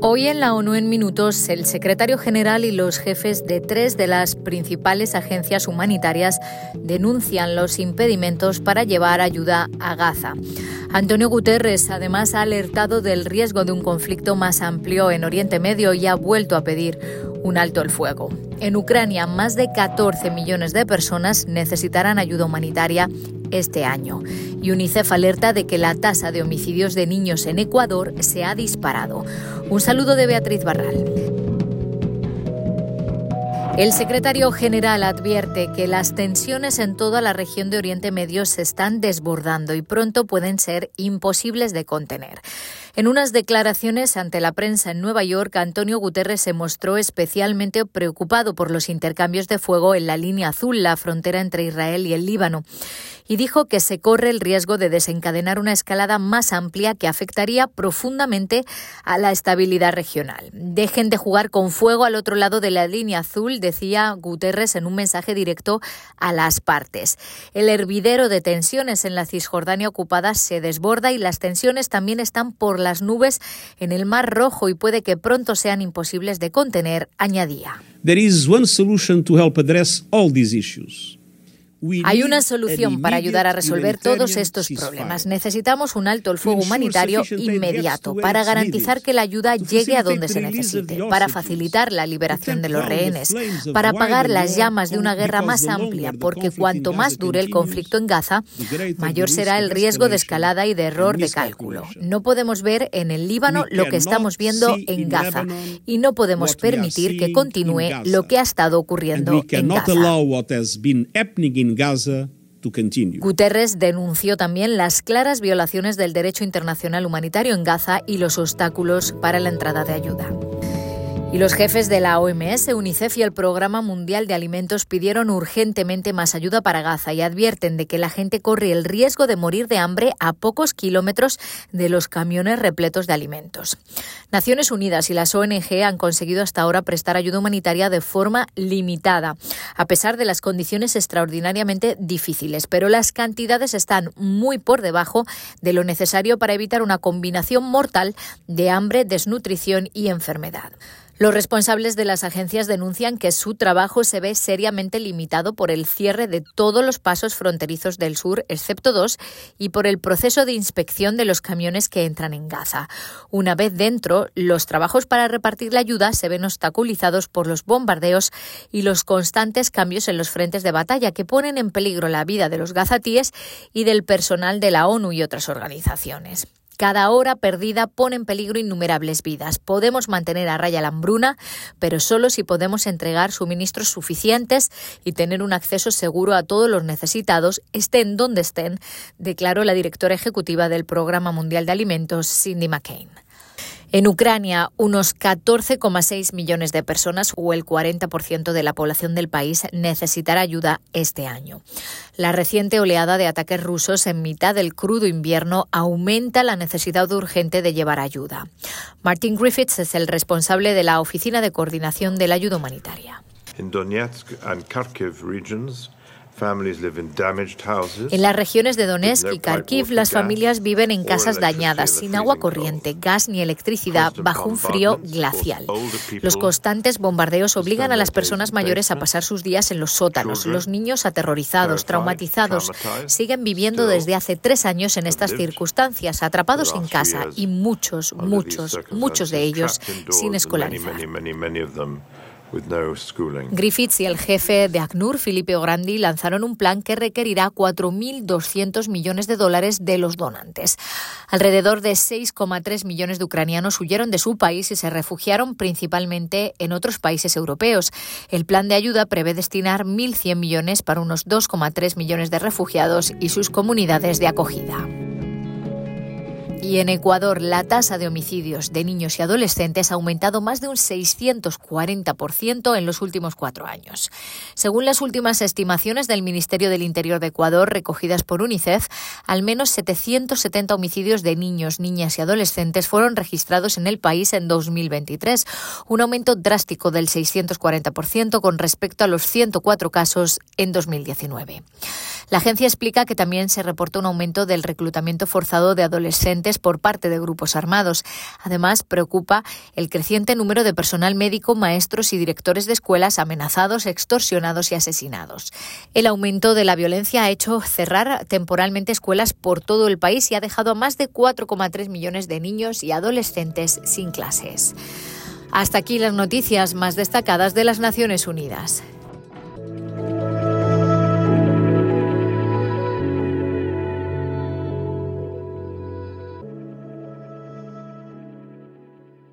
Hoy en la ONU en minutos, el secretario general y los jefes de tres de las principales agencias humanitarias denuncian los impedimentos para llevar ayuda a Gaza. Antonio Guterres además ha alertado del riesgo de un conflicto más amplio en Oriente Medio y ha vuelto a pedir un alto el fuego. En Ucrania, más de 14 millones de personas necesitarán ayuda humanitaria este año. Y UNICEF alerta de que la tasa de homicidios de niños en Ecuador se ha disparado. Un saludo de Beatriz Barral. El secretario general advierte que las tensiones en toda la región de Oriente Medio se están desbordando y pronto pueden ser imposibles de contener. En unas declaraciones ante la prensa en Nueva York, Antonio Guterres se mostró especialmente preocupado por los intercambios de fuego en la línea azul, la frontera entre Israel y el Líbano y dijo que se corre el riesgo de desencadenar una escalada más amplia que afectaría profundamente a la estabilidad regional. Dejen de jugar con fuego al otro lado de la línea azul, decía Guterres en un mensaje directo a las partes. El hervidero de tensiones en la Cisjordania ocupada se desborda y las tensiones también están por las nubes en el Mar Rojo y puede que pronto sean imposibles de contener, añadía. There is one solution to help address all these issues. Hay una solución para ayudar a resolver todos estos problemas. Necesitamos un alto el fuego humanitario inmediato para garantizar que la ayuda llegue a donde se necesite, para facilitar la liberación de los rehenes, para apagar las llamas de una guerra más amplia, porque cuanto más dure el conflicto en Gaza, mayor será el riesgo de escalada y de error de cálculo. No podemos ver en el Líbano lo que estamos viendo en Gaza y no podemos permitir que continúe lo que ha estado ocurriendo en Gaza. Gaza to continue. Guterres denunció también las claras violaciones del derecho internacional humanitario en Gaza y los obstáculos para la entrada de ayuda. Y los jefes de la OMS, UNICEF y el Programa Mundial de Alimentos pidieron urgentemente más ayuda para Gaza y advierten de que la gente corre el riesgo de morir de hambre a pocos kilómetros de los camiones repletos de alimentos. Naciones Unidas y las ONG han conseguido hasta ahora prestar ayuda humanitaria de forma limitada, a pesar de las condiciones extraordinariamente difíciles, pero las cantidades están muy por debajo de lo necesario para evitar una combinación mortal de hambre, desnutrición y enfermedad. Los responsables de las agencias denuncian que su trabajo se ve seriamente limitado por el cierre de todos los pasos fronterizos del sur, excepto dos, y por el proceso de inspección de los camiones que entran en Gaza. Una vez dentro, los trabajos para repartir la ayuda se ven obstaculizados por los bombardeos y los constantes cambios en los frentes de batalla que ponen en peligro la vida de los gazatíes y del personal de la ONU y otras organizaciones. Cada hora perdida pone en peligro innumerables vidas. Podemos mantener a raya la hambruna, pero solo si podemos entregar suministros suficientes y tener un acceso seguro a todos los necesitados, estén donde estén, declaró la directora ejecutiva del Programa Mundial de Alimentos, Cindy McCain. En Ucrania, unos 14,6 millones de personas o el 40% de la población del país necesitará ayuda este año. La reciente oleada de ataques rusos en mitad del crudo invierno aumenta la necesidad urgente de llevar ayuda. Martin Griffiths es el responsable de la Oficina de Coordinación de la Ayuda Humanitaria. En Donetsk Kharkiv en las regiones de Donetsk y Kharkiv, las familias viven en casas dañadas, sin agua corriente, gas ni electricidad, bajo un frío glacial. Los constantes bombardeos obligan a las personas mayores a pasar sus días en los sótanos. Los niños aterrorizados, traumatizados, siguen viviendo desde hace tres años en estas circunstancias, atrapados en casa y muchos, muchos, muchos de ellos sin escolarizar. Griffiths y el jefe de ACNUR, Felipe Ograndi, lanzaron un plan que requerirá 4.200 millones de dólares de los donantes. Alrededor de 6,3 millones de ucranianos huyeron de su país y se refugiaron principalmente en otros países europeos. El plan de ayuda prevé destinar 1.100 millones para unos 2,3 millones de refugiados y sus comunidades de acogida. Y en Ecuador, la tasa de homicidios de niños y adolescentes ha aumentado más de un 640% en los últimos cuatro años. Según las últimas estimaciones del Ministerio del Interior de Ecuador, recogidas por UNICEF, al menos 770 homicidios de niños, niñas y adolescentes fueron registrados en el país en 2023, un aumento drástico del 640% con respecto a los 104 casos en 2019. La agencia explica que también se reporta un aumento del reclutamiento forzado de adolescentes por parte de grupos armados. Además, preocupa el creciente número de personal médico, maestros y directores de escuelas amenazados, extorsionados y asesinados. El aumento de la violencia ha hecho cerrar temporalmente escuelas por todo el país y ha dejado a más de 4,3 millones de niños y adolescentes sin clases. Hasta aquí las noticias más destacadas de las Naciones Unidas.